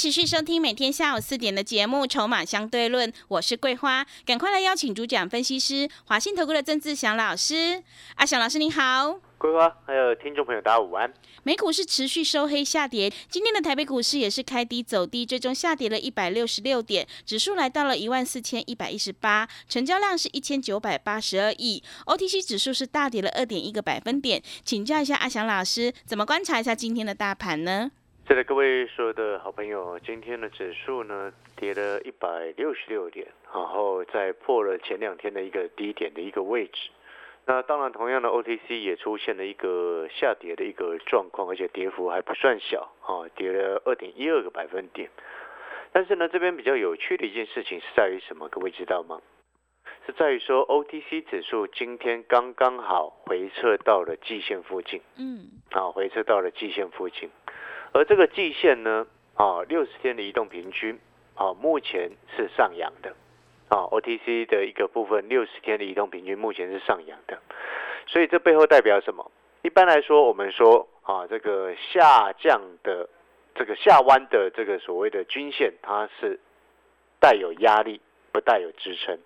持续收听每天下午四点的节目《筹码相对论》，我是桂花，赶快来邀请主讲分析师华信投顾的曾志祥老师。阿祥老师您好，桂花还有听众朋友大家午安。美股是持续收黑下跌，今天的台北股市也是开低走低，最终下跌了一百六十六点，指数来到了一万四千一百一十八，成交量是一千九百八十二亿，OTC 指数是大跌了二点一个百分点。请教一下阿祥老师，怎么观察一下今天的大盘呢？是的，各位所有的好朋友，今天的指数呢跌了一百六十六点，然后再破了前两天的一个低点的一个位置。那当然，同样的 OTC 也出现了一个下跌的一个状况，而且跌幅还不算小啊，跌了二点一二个百分点。但是呢，这边比较有趣的一件事情是在于什么？各位知道吗？是在于说 OTC 指数今天刚刚好回撤到了季线附近，嗯，啊，回撤到了季线附近。而这个季线呢，啊，六十天的移动平均，啊，目前是上扬的，啊，OTC 的一个部分六十天的移动平均目前是上扬的，所以这背后代表什么？一般来说，我们说啊，这个下降的这个下弯的这个所谓的均线，它是带有压力，不带有支撑；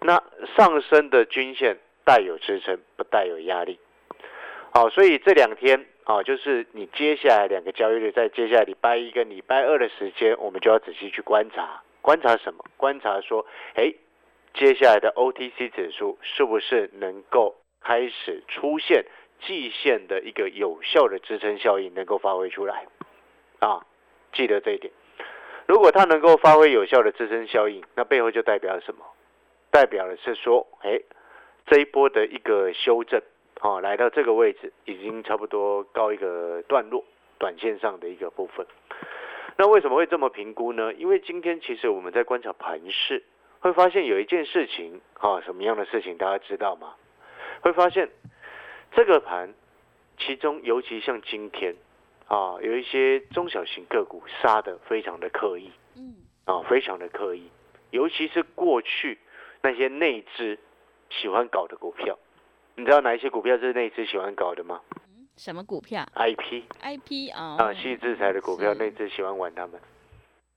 那上升的均线带有支撑，不带有压力。好，所以这两天。啊，就是你接下来两个交易日，在接下来礼拜一跟礼拜二的时间，我们就要仔细去观察，观察什么？观察说，哎，接下来的 OTC 指数是不是能够开始出现季线的一个有效的支撑效应，能够发挥出来？啊，记得这一点。如果它能够发挥有效的支撑效应，那背后就代表什么？代表的是说，哎，这一波的一个修正。好，来到这个位置，已经差不多告一个段落，短线上的一个部分。那为什么会这么评估呢？因为今天其实我们在观察盘势，会发现有一件事情，啊，什么样的事情大家知道吗？会发现这个盘，其中尤其像今天，啊，有一些中小型个股杀的非常的刻意，嗯，啊，非常的刻意，尤其是过去那些内资喜欢搞的股票。你知道哪一些股票是内资喜欢搞的吗？什么股票？I P I P 啊啊，细制裁的股票，内资喜欢玩他们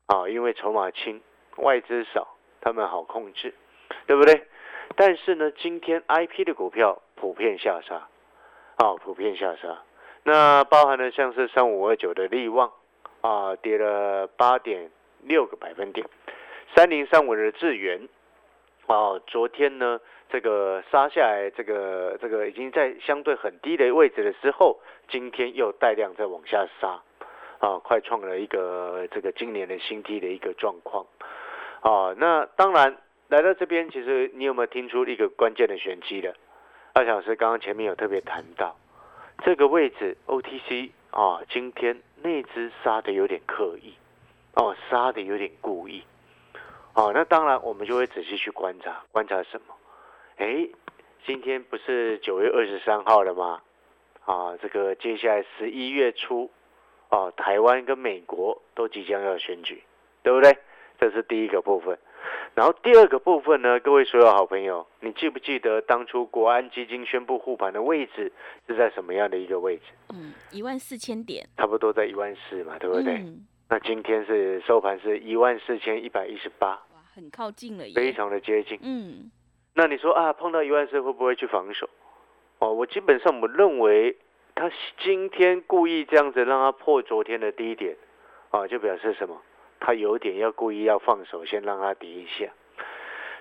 啊，因为筹码轻，外资少，他们好控制，对不对？但是呢，今天 I P 的股票普遍下杀啊，普遍下杀。那包含了像是三五二九的利旺啊，跌了八点六个百分点，三零三五的智源啊，昨天呢。这个杀下来，这个这个已经在相对很低的位置的时候，今天又带量在往下杀，啊，快创了一个这个今年的新低的一个状况，啊，那当然来到这边，其实你有没有听出一个关键的玄机的？二小时刚刚前面有特别谈到这个位置，OTC 啊，今天那只杀的有点刻意，哦，杀的有点故意，哦，那当然我们就会仔细去观察，观察什么？哎，今天不是九月二十三号了吗？啊，这个接下来十一月初，啊，台湾跟美国都即将要选举，对不对？这是第一个部分。然后第二个部分呢，各位所有好朋友，你记不记得当初国安基金宣布护盘的位置是在什么样的一个位置？嗯，一万四千点，差不多在一万四嘛，对不对？那今天是收盘是一万四千一百一十八，哇，很靠近了，非常的接近，嗯。那你说啊，碰到一万四会不会去防守？哦，我基本上我认为他今天故意这样子让他破昨天的低点，啊，就表示什么？他有点要故意要放手，先让他跌一下，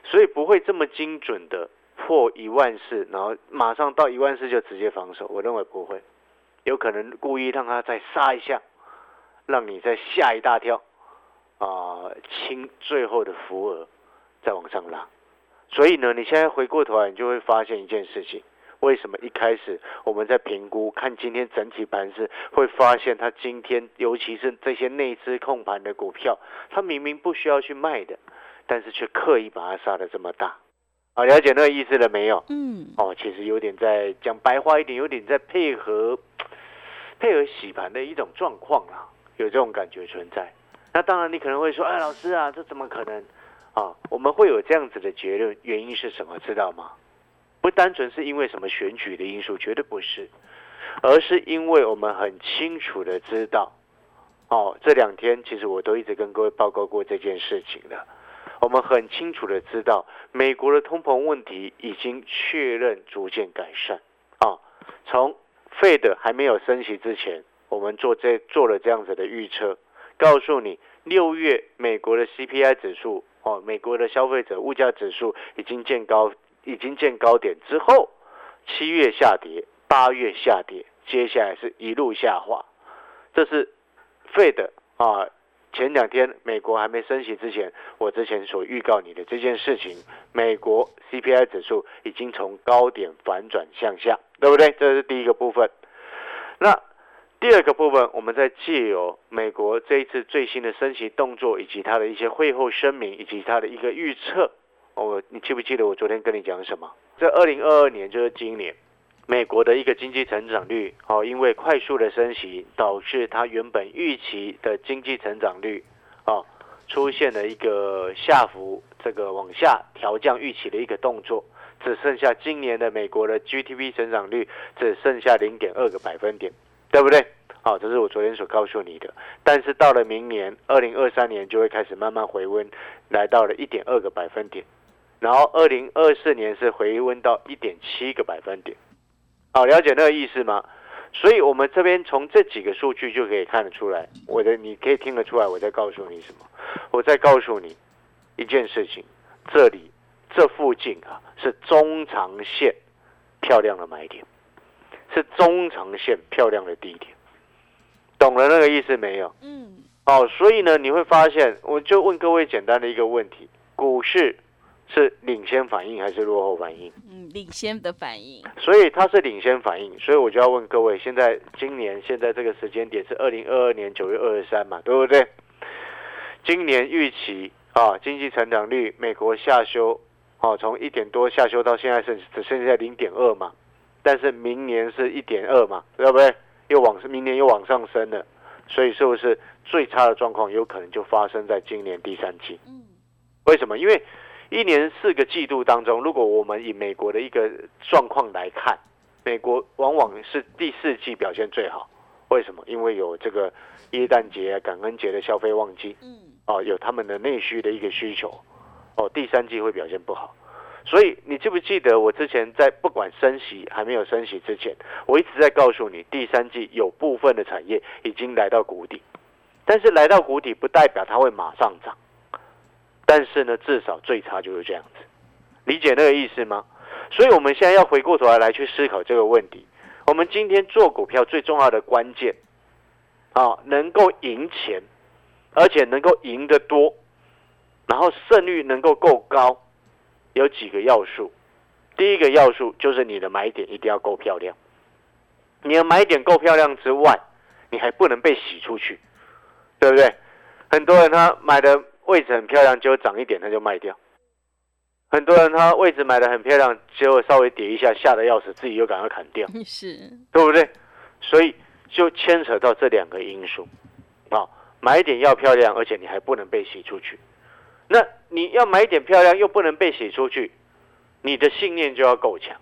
所以不会这么精准的破一万四，然后马上到一万四就直接防守。我认为不会，有可能故意让他再杀一下，让你再吓一大跳，啊，清最后的浮额再往上拉。所以呢，你现在回过头来，你就会发现一件事情：为什么一开始我们在评估看今天整体盘势，会发现它今天尤其是这些内资控盘的股票，它明明不需要去卖的，但是却刻意把它杀的这么大。啊，了解那个意思了没有？嗯，哦，其实有点在讲白话一点，有点在配合 配合洗盘的一种状况啊，有这种感觉存在。那当然，你可能会说，哎，老师啊，这怎么可能？啊，我们会有这样子的结论，原因是什么？知道吗？不单纯是因为什么选举的因素，绝对不是，而是因为我们很清楚的知道，哦，这两天其实我都一直跟各位报告过这件事情了。我们很清楚的知道，美国的通膨问题已经确认逐渐改善。啊，从费的还没有升息之前，我们做这做了这样子的预测，告诉你六月美国的 CPI 指数。哦，美国的消费者物价指数已经见高，已经见高点之后，七月下跌，八月下跌，接下来是一路下滑。这是费的啊，前两天美国还没升息之前，我之前所预告你的这件事情，美国 CPI 指数已经从高点反转向下，对不对？这是第一个部分。那第二个部分，我们在借由美国这一次最新的升息动作，以及它的一些会后声明，以及它的一个预测，哦，你记不记得我昨天跟你讲什么？在二零二二年，就是今年，美国的一个经济成长率，哦，因为快速的升息，导致它原本预期的经济成长率，哦，出现了一个下浮，这个往下调降预期的一个动作，只剩下今年的美国的 GDP 成长率只剩下零点二个百分点。对不对？好，这是我昨天所告诉你的。但是到了明年二零二三年，就会开始慢慢回温，来到了一点二个百分点。然后二零二四年是回温到一点七个百分点。好，了解那个意思吗？所以，我们这边从这几个数据就可以看得出来，我的你可以听得出来，我在告诉你什么？我在告诉你一件事情：这里这附近啊，是中长线漂亮的买点。是中长线漂亮的低点，懂了那个意思没有？嗯。哦，所以呢，你会发现，我就问各位简单的一个问题：股市是领先反应还是落后反应？嗯，领先的反应。所以它是领先反应，所以我就要问各位：现在今年现在这个时间点是二零二二年九月二十三嘛，对不对？今年预期啊，经济成长率美国下修，哦，从一点多下修到现在剩只剩下零点二嘛。但是明年是一点二嘛，对不对？又往明年又往上升了，所以是不是最差的状况有可能就发生在今年第三季？嗯，为什么？因为一年四个季度当中，如果我们以美国的一个状况来看，美国往往是第四季表现最好。为什么？因为有这个耶诞节、感恩节的消费旺季，嗯，哦，有他们的内需的一个需求，哦，第三季会表现不好。所以你记不记得我之前在不管升息还没有升息之前，我一直在告诉你，第三季有部分的产业已经来到谷底，但是来到谷底不代表它会马上涨，但是呢，至少最差就是这样子，理解那个意思吗？所以我们现在要回过头来来去思考这个问题。我们今天做股票最重要的关键啊，能够赢钱，而且能够赢得多，然后胜率能够够高。有几个要素，第一个要素就是你的买点一定要够漂亮。你的买点够漂亮之外，你还不能被洗出去，对不对？很多人他买的位置很漂亮，结果涨一点他就卖掉；很多人他位置买的很漂亮，结果稍微跌一下吓得要死，自己又赶快砍掉，是，对不对？所以就牵扯到这两个因素啊，买点要漂亮，而且你还不能被洗出去。那你要买一点漂亮，又不能被洗出去，你的信念就要够强，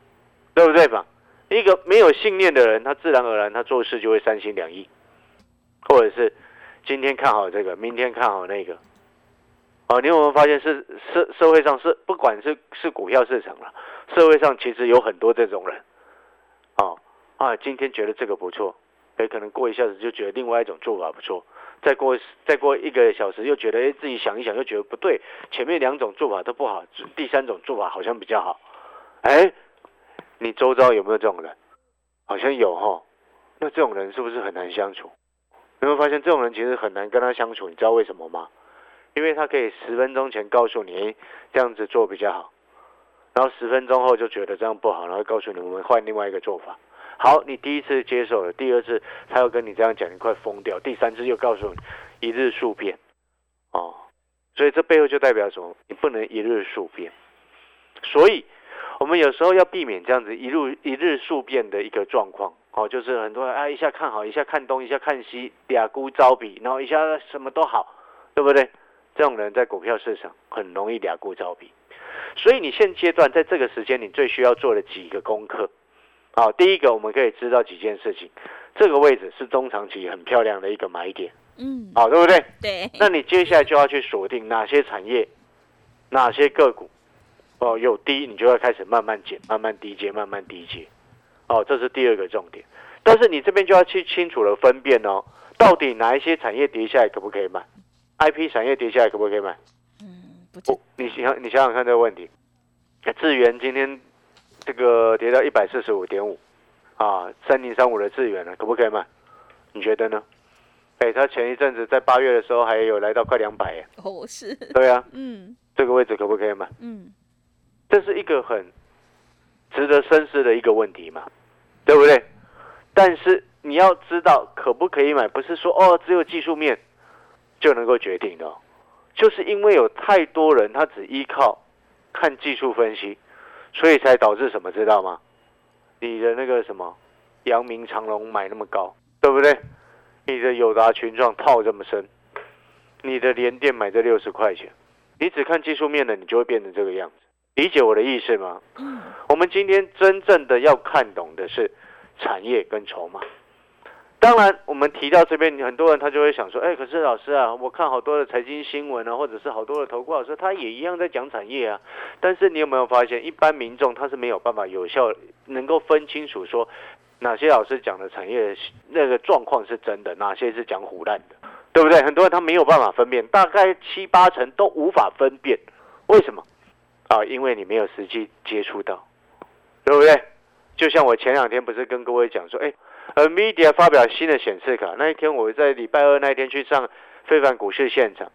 对不对嘛？一个没有信念的人，他自然而然他做事就会三心两意，或者是今天看好这个，明天看好那个。哦，你有没有发现是社社会上是不管是是股票市场了，社会上其实有很多这种人。哦啊，今天觉得这个不错，哎，可能过一下子就觉得另外一种做法不错。再过再过一个小时，又觉得哎，自己想一想，又觉得不对，前面两种做法都不好，第三种做法好像比较好。哎，你周遭有没有这种人？好像有哈。那这种人是不是很难相处？有没有发现这种人其实很难跟他相处？你知道为什么吗？因为他可以十分钟前告诉你，哎，这样子做比较好。然后十分钟后就觉得这样不好，然后告诉你我们换另外一个做法。好，你第一次接受了，第二次他又跟你这样讲，你快疯掉。第三次又告诉你一日数变，哦，所以这背后就代表什么？你不能一日数变。所以，我们有时候要避免这样子一日一日数变的一个状况。哦，就是很多人啊，一下看好，一下看东，一下看西，俩孤招比，然后一下什么都好，对不对？这种人在股票市场很容易俩孤招比。所以你现阶段在这个时间，你最需要做的几个功课。好，第一个我们可以知道几件事情，这个位置是中长期很漂亮的一个买点，嗯，好，对不对？对，那你接下来就要去锁定哪些产业，哪些个股，哦，有低你就要开始慢慢减，慢慢低阶，慢慢低阶，哦，这是第二个重点。但是你这边就要去清楚的分辨哦，到底哪一些产业跌下来可不可以买？IP 产业跌下来可不可以买？嗯，不哦，你想你想想看这个问题，智源今天。这个跌到一百四十五点五，啊，三零三五的资源呢，可不可以买？你觉得呢？哎，它前一阵子在八月的时候还有来到快两百耶。哦，是。对啊。嗯。这个位置可不可以买？嗯。这是一个很值得深思的一个问题嘛，对不对？但是你要知道可不可以买，不是说哦只有技术面就能够决定的，就是因为有太多人他只依靠看技术分析。所以才导致什么，知道吗？你的那个什么，阳明长隆买那么高，对不对？你的友达群状套这么深，你的联电买这六十块钱，你只看技术面的，你就会变成这个样子。理解我的意思吗？我们今天真正的要看懂的是产业跟筹码。当然，我们提到这边，很多人他就会想说，哎，可是老师啊，我看好多的财经新闻啊，或者是好多的投顾老师，他也一样在讲产业啊。但是你有没有发现，一般民众他是没有办法有效能够分清楚说，哪些老师讲的产业那个状况是真的，哪些是讲胡乱的，对不对？很多人他没有办法分辨，大概七八成都无法分辨。为什么？啊，因为你没有实际接触到，对不对？就像我前两天不是跟各位讲说，哎。NVIDIA 发表新的显示卡那一天，我在礼拜二那一天去上非凡股市现场，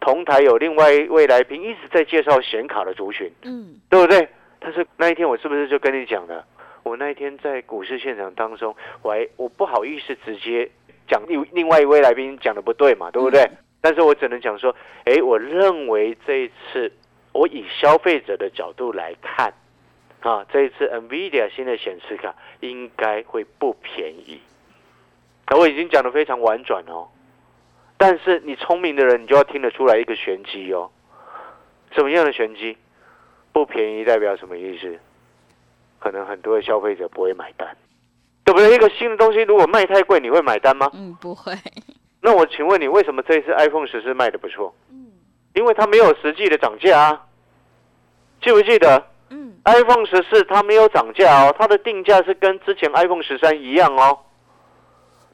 同台有另外一位来宾一直在介绍显卡的族群，嗯，对不对？但是那一天我是不是就跟你讲了？我那一天在股市现场当中，我还我不好意思直接讲另另外一位来宾讲的不对嘛，对不对？但是我只能讲说，哎，我认为这一次我以消费者的角度来看。啊，这一次 NVIDIA 新的显示卡应该会不便宜。我已经讲的非常婉转哦，但是你聪明的人，你就要听得出来一个玄机哦。什么样的玄机？不便宜代表什么意思？可能很多的消费者不会买单，对不对？一个新的东西如果卖太贵，你会买单吗？嗯，不会。那我请问你，为什么这一次 iPhone 十四卖的不错？嗯，因为它没有实际的涨价啊，记不记得？iPhone 十四它没有涨价哦，它的定价是跟之前 iPhone 十三一样哦。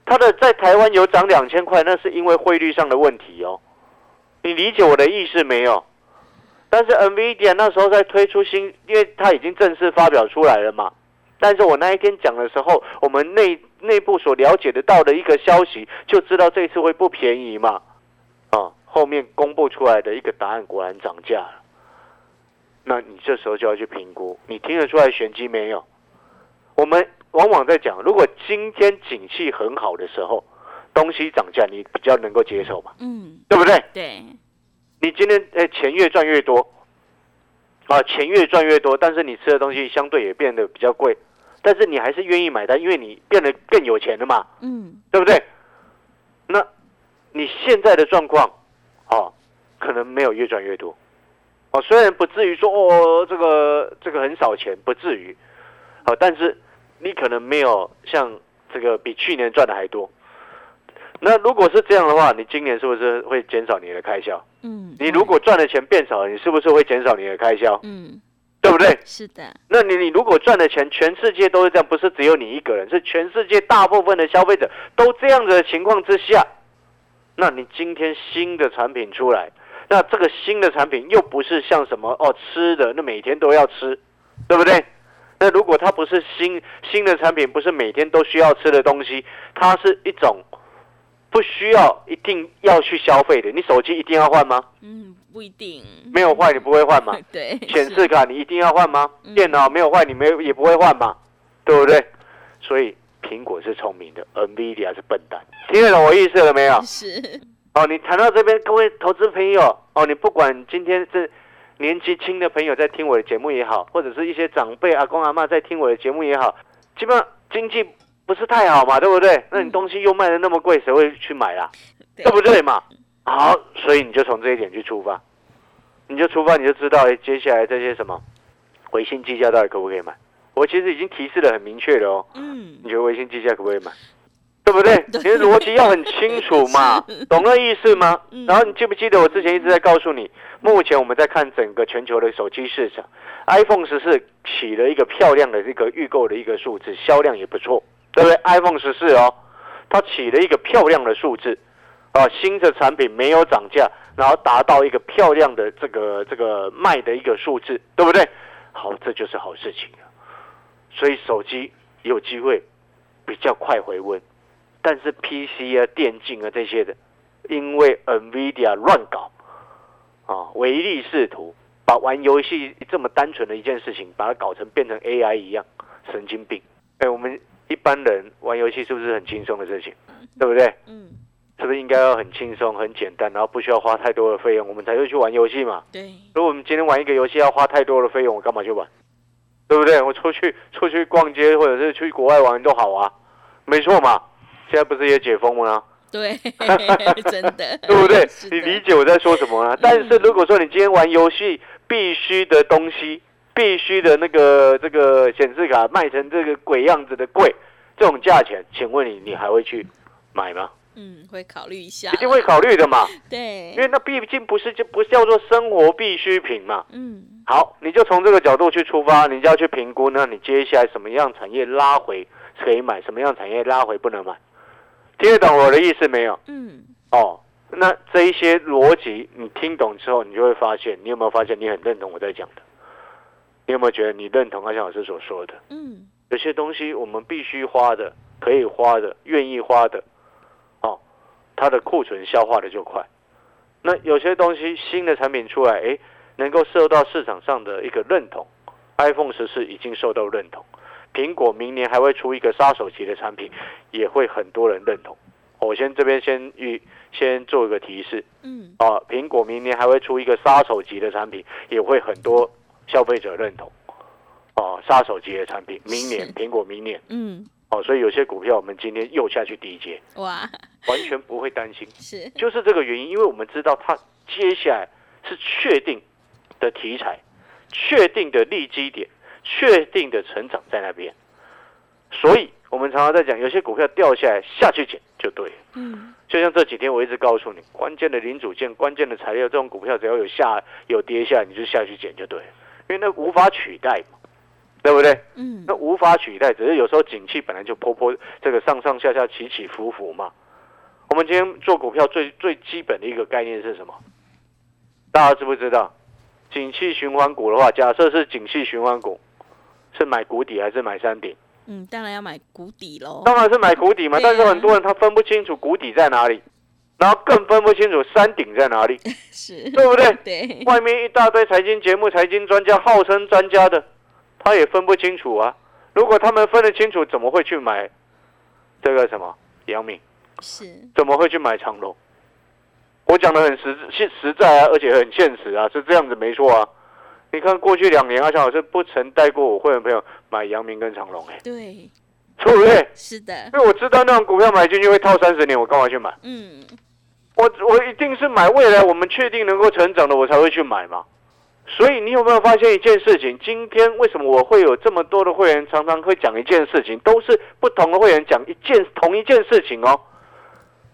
它的在台湾有涨两千块，那是因为汇率上的问题哦。你理解我的意思没有？但是 NVIDIA 那时候在推出新，因为它已经正式发表出来了嘛。但是我那一天讲的时候，我们内内部所了解得到的一个消息，就知道这次会不便宜嘛。啊，后面公布出来的一个答案果然涨价了。那你这时候就要去评估，你听得出来玄机没有？我们往往在讲，如果今天景气很好的时候，东西涨价，你比较能够接受嘛？嗯，对不对？对。你今天诶，钱越赚越多，啊，钱越赚越多，但是你吃的东西相对也变得比较贵，但是你还是愿意买单，因为你变得更有钱了嘛？嗯，对不对？那你现在的状况，哦，可能没有越赚越多。哦，虽然不至于说哦，这个这个很少钱，不至于，好，但是你可能没有像这个比去年赚的还多。那如果是这样的话，你今年是不是会减少你的开销？嗯，你如果赚的钱变少了，你是不是会减少你的开销？嗯，对不对？是的。那你你如果赚的钱，全世界都是这样，不是只有你一个人，是全世界大部分的消费者都这样子的情况之下，那你今天新的产品出来。那这个新的产品又不是像什么哦吃的，那每天都要吃，对不对？那如果它不是新新的产品，不是每天都需要吃的东西，它是一种不需要一定要去消费的，你手机一定要换吗？嗯，不一定。没有坏你不会换吗？对。显示卡你一定要换吗？电脑没有坏你没也不会换吗？对不对？所以苹果是聪明的，NVIDIA 是笨蛋。听得懂我意思了没有？是。哦，你谈到这边，各位投资朋友，哦，你不管今天是年纪轻的朋友在听我的节目也好，或者是一些长辈阿公阿妈在听我的节目也好，基本上经济不是太好嘛，对不对？那你东西又卖的那么贵，谁会去买啊？对不对嘛？好，所以你就从这一点去出发，你就出发，你就知道，哎，接下来这些什么回信计价到底可不可以买？我其实已经提示的很明确了哦。嗯。你觉得微信计价可不可以买？对不对？你的逻辑要很清楚嘛，懂那意思吗？然后你记不记得我之前一直在告诉你，目前我们在看整个全球的手机市场，iPhone 十四起了一个漂亮的这个预购的一个数字，销量也不错，对不对？iPhone 十四哦，它起了一个漂亮的数字，啊，新的产品没有涨价，然后达到一个漂亮的这个这个卖的一个数字，对不对？好，这就是好事情所以手机有机会比较快回温。但是 PC 啊、电竞啊这些的，因为 NVIDIA 乱搞啊，唯利是图，把玩游戏这么单纯的一件事情，把它搞成变成 AI 一样，神经病！哎，我们一般人玩游戏是不是很轻松的事情？对不对？嗯，是不是应该要很轻松、很简单，然后不需要花太多的费用，我们才会去玩游戏嘛？对。如果我们今天玩一个游戏要花太多的费用，我干嘛去玩？对不对？我出去出去逛街，或者是去国外玩都好啊，没错嘛。现在不是也解封吗？对，真的，对不对？你理解我在说什么啊？但是如果说你今天玩游戏必须的东西，必须的那个这个显示卡卖成这个鬼样子的贵，这种价钱，请问你你还会去买吗？嗯，会考虑一下，一定会考虑的嘛。对，因为那毕竟不是就不叫做生活必需品嘛。嗯，好，你就从这个角度去出发，你就要去评估，那你接下来什么样产业拉回可以买，什么样产业拉回不能买？听得懂我的意思没有？嗯。哦，那这一些逻辑你听懂之后，你就会发现，你有没有发现你很认同我在讲的？你有没有觉得你认同阿翔老师所说的？嗯。有些东西我们必须花的，可以花的，愿意花的，哦，它的库存消化的就快。那有些东西新的产品出来，哎，能够受到市场上的一个认同，iPhone 十四已经受到认同。苹果明年还会出一个杀手级的产品，也会很多人认同。我先这边先预先做一个提示，嗯，啊，苹果明年还会出一个杀手级的产品，也会很多消费者认同。哦，杀手级的产品，明年苹果明年，嗯，哦，所以有些股票我们今天又下去低阶，哇，完全不会担心，是，就是这个原因，因为我们知道它接下来是确定的题材，确定的利基点。确定的成长在那边，所以我们常常在讲，有些股票掉下来下去捡就对。嗯，就像这几天我一直告诉你，关键的零组件、关键的材料，这种股票只要有下有跌下，你就下去捡就对，因为那无法取代嘛，对不对？嗯，那无法取代，只是有时候景气本来就坡坡这个上上下下起起伏伏嘛。我们今天做股票最最基本的一个概念是什么？大家知不知道？景气循环股的话，假设是景气循环股。是买谷底还是买山顶？嗯，当然要买谷底喽。当然是买谷底嘛，但是很多人他分不清楚谷底在哪里，然后更分不清楚山顶在哪里，是对不对？对。外面一大堆财经节目、财经专家号称专家的，他也分不清楚啊。如果他们分得清楚，怎么会去买这个什么杨敏？是。怎么会去买长隆？我讲的很实实实在啊，而且很现实啊，是这样子没错啊。你看过去两年，阿强老师不曾带过我会员朋友买阳明跟长隆，哎，对，对不对？是的，因为我知道那种股票买进去会套三十年，我干嘛去买？嗯，我我一定是买未来我们确定能够成长的，我才会去买嘛。所以你有没有发现一件事情？今天为什么我会有这么多的会员常常会讲一件事情，都是不同的会员讲一件同一件事情哦。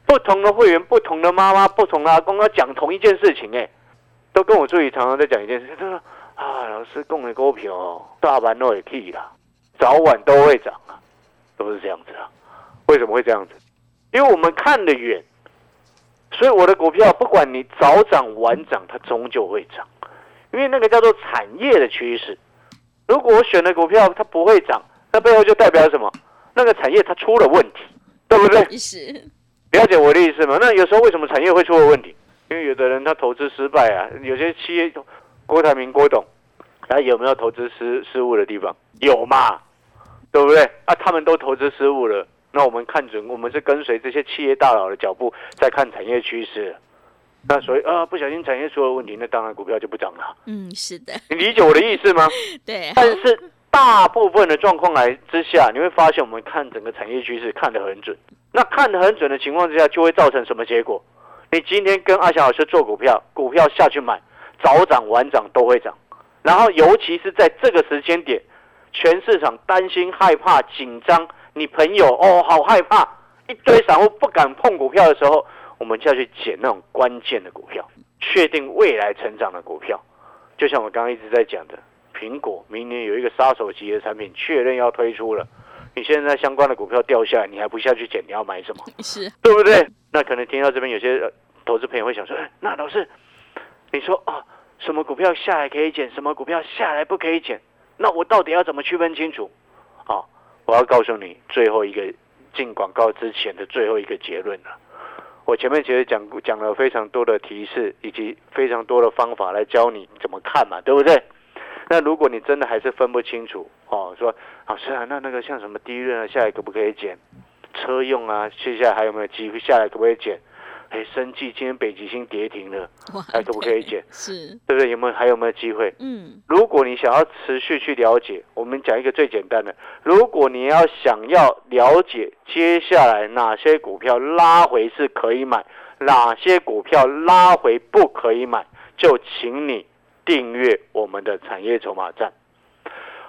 不同的会员、不同的妈妈、不同的阿公要讲同一件事情，哎，都跟我助理常常在讲一件事，他说。啊，老师供的股票，大盘都会起啦，早晚都会涨啊，都是这样子啊。为什么会这样子？因为我们看得远，所以我的股票不管你早涨晚涨，它终究会涨。因为那个叫做产业的趋势。如果我选的股票它不会涨，那背后就代表什么？那个产业它出了问题，对不对？是。了解我的意思吗？那有时候为什么产业会出了问题？因为有的人他投资失败啊，有些企业，郭台铭郭董，他有没有投资失失误的地方？有嘛，对不对？啊，他们都投资失误了，那我们看准，我们是跟随这些企业大佬的脚步在看产业趋势。那所以啊，不小心产业出了问题，那当然股票就不涨了。嗯，是的，你理解我的意思吗？对。但是大部分的状况来之下，你会发现我们看整个产业趋势看得很准。那看得很准的情况之下，就会造成什么结果？你今天跟阿翔老师做股票，股票下去买，早涨晚涨都会涨。然后尤其是在这个时间点，全市场担心、害怕、紧张，你朋友哦好害怕，一堆散户不敢碰股票的时候。我们就要去捡那种关键的股票，确定未来成长的股票。就像我刚刚一直在讲的，苹果明年有一个杀手级的产品确认要推出了，你现在相关的股票掉下来，你还不下去捡，你要买什么？是，对不对？那可能听到这边有些投资朋友会想说：“哎，那老师，你说啊，什么股票下来可以捡，什么股票下来不可以捡？那我到底要怎么区分清楚？”好，我要告诉你最后一个进广告之前的最后一个结论了。我前面其实讲讲了非常多的提示，以及非常多的方法来教你怎么看嘛，对不对？那如果你真的还是分不清楚哦，说老师啊，那那个像什么低润啊，下来可不可以减？车用啊，接下来还有没有机会下来可不可以减？哎，生计今天北极星跌停了，还可不可以减？是，对不对？有没有还有没有机会？嗯，如果你想要持续去了解，我们讲一个最简单的，如果你要想要了解接下来哪些股票拉回是可以买，哪些股票拉回不可以买，就请你订阅我们的产业筹码站。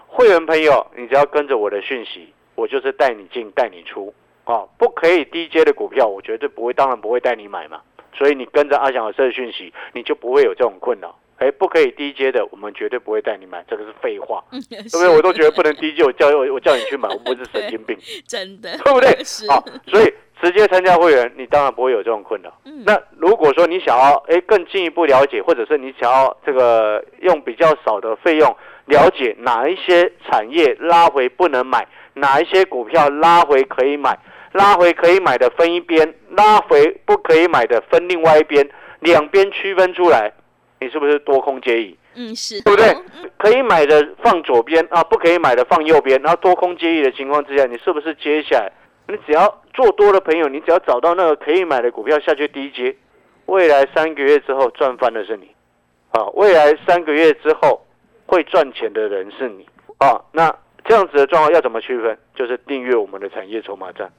会员朋友，你只要跟着我的讯息，我就是带你进带你出。哦，不可以低阶的股票，我绝对不会，当然不会带你买嘛。所以你跟着阿翔老师的讯息，你就不会有这种困扰。哎，不可以低阶的，我们绝对不会带你买，这个是废话，对不对？我都觉得不能低阶，我叫我我叫你去买，我不是神经病，真的，对不对？好，所以直接参加会员，你当然不会有这种困扰。那如果说你想要哎更进一步了解，或者是你想要这个用比较少的费用了解哪一些产业拉回不能买，哪一些股票拉回可以买。拉回可以买的分一边，拉回不可以买的分另外一边，两边区分出来，你是不是多空皆宜？嗯，是，对不对？可以买的放左边啊，不可以买的放右边，然后多空皆宜的情况之下，你是不是接下来你只要做多的朋友，你只要找到那个可以买的股票下去低接，未来三个月之后赚翻的是你，啊，未来三个月之后会赚钱的人是你，啊，那这样子的状况要怎么区分？就是订阅我们的产业筹码站。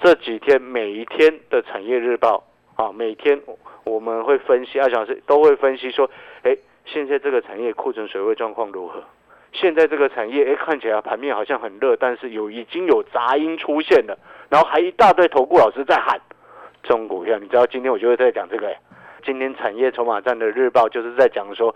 这几天每一天的产业日报啊，每天我们会分析，二小时都会分析说，哎，现在这个产业库存水位状况如何？现在这个产业，哎，看起来盘面好像很热，但是有已经有杂音出现了，然后还一大堆投顾老师在喊中股票，你知道今天我就会在讲这个，今天产业筹码站的日报就是在讲说。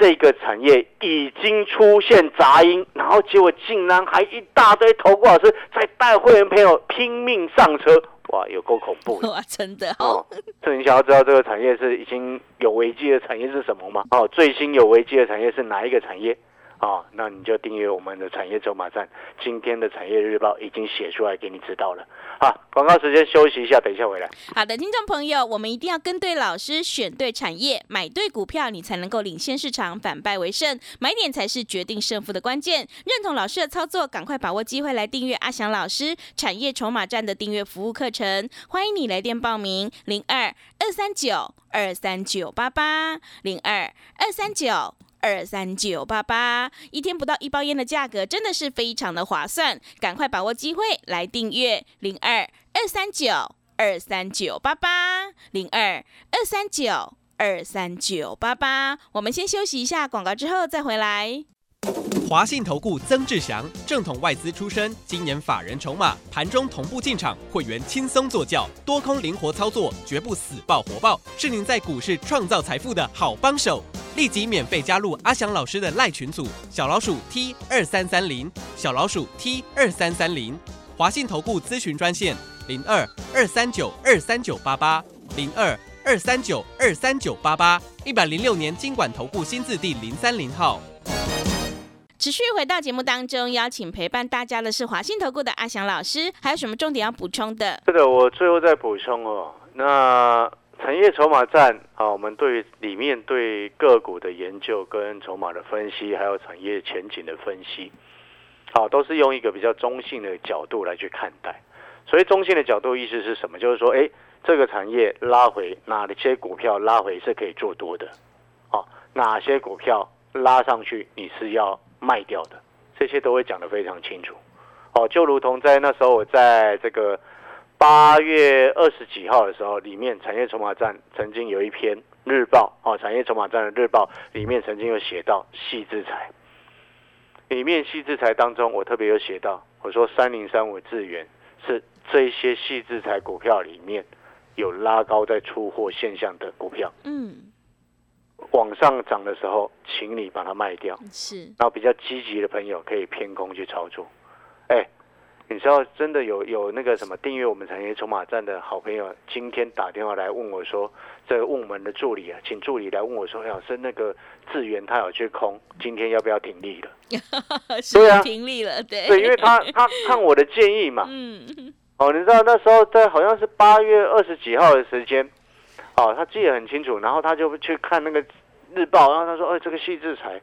这个产业已经出现杂音，然后结果竟然还一大堆投顾老师在带会员朋友拼命上车，哇，有够恐怖！哇，真的哦。这你想要知道这个产业是已经有危机的产业是什么吗？哦，最新有危机的产业是哪一个产业？哦，那你就订阅我们的产业筹码站，今天的产业日报已经写出来给你知道了。好，广告时间休息一下，等一下回来。好的，听众朋友，我们一定要跟对老师，选对产业，买对股票，你才能够领先市场，反败为胜。买点才是决定胜负的关键。认同老师的操作，赶快把握机会来订阅阿翔老师产业筹码站的订阅服务课程。欢迎你来电报名：零二二三九二三九八八零二二三九。二三九八八，一天不到一包烟的价格，真的是非常的划算，赶快把握机会来订阅零二二三九二三九八八零二二三九二三九八八。我们先休息一下广告，之后再回来。华信投顾曾志祥，正统外资出身，今年法人筹码，盘中同步进场，会员轻松做教，多空灵活操作，绝不死爆活爆，是您在股市创造财富的好帮手。立即免费加入阿翔老师的赖群组，小老鼠 T 二三三零，小老鼠 T 二三三零，华信投顾咨询专线零二二三九二三九八八零二二三九二三九八八，一百零六年经管投顾新字第零三零号。持续回到节目当中，邀请陪伴大家的是华信投顾的阿翔老师，还有什么重点要补充的？是的，我最后再补充哦。那产业筹码战啊，我们对里面对个股的研究跟筹码的分析，还有产业前景的分析，好，都是用一个比较中性的角度来去看待。所以中性的角度意思是什么？就是说，哎，这个产业拉回哪些股票拉回是可以做多的，哦，哪些股票拉上去你是要卖掉的，这些都会讲得非常清楚。哦，就如同在那时候我在这个。八月二十几号的时候，里面产业筹码站曾经有一篇日报哦，产业筹码站的日报里面曾经有写到细制裁，里面细制裁当中，我特别有写到，我说三零三五智源是这些细制裁股票里面有拉高在出货现象的股票，嗯，往上涨的时候，请你把它卖掉，是，然后比较积极的朋友可以偏空去操作，哎。你知道真的有有那个什么订阅我们产业筹码站的好朋友，今天打电话来问我说，这问我们的助理啊，请助理来问我说，老师那个智源他有去空，今天要不要停利了？对啊，停利了，对。对，因为他他看我的建议嘛。嗯。哦，你知道那时候在好像是八月二十几号的时间，哦，他记得很清楚，然后他就去看那个日报，然后他说，哎，这个细制裁。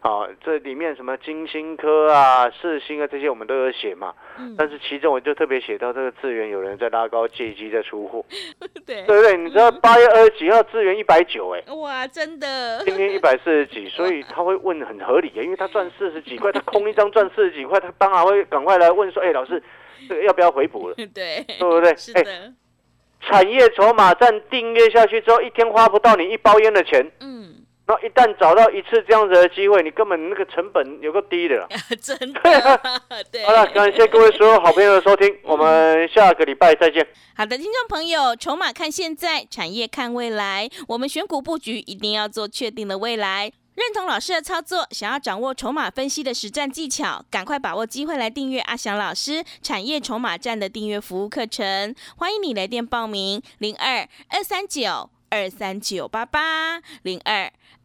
啊，这里面什么金星科啊、四星啊这些我们都有写嘛。嗯。但是其中我就特别写到这个资源有人在拉高，借机在出货。对。对不对？你知道八月二十几号资源一百九哎。哇，真的。今天一百四十几，所以他会问很合理耶，因为他赚四十几块，他空一张赚四十几块，他当然会赶快来问说，哎，老师，这个要不要回补了？对。对不对？是的。产业筹码站订阅下去之后，一天花不到你一包烟的钱。嗯。那一旦找到一次这样子的机会，你根本那个成本有个低的，真的。对，好了，感谢各位所有好朋友的收听，我们下个礼拜再见。好的，听众朋友，筹码看现在，产业看未来，我们选股布局一定要做确定的未来。认同老师的操作，想要掌握筹码分析的实战技巧，赶快把握机会来订阅阿翔老师产业筹码站的订阅服务课程。欢迎你来电报名：零二二三九二三九八八零二。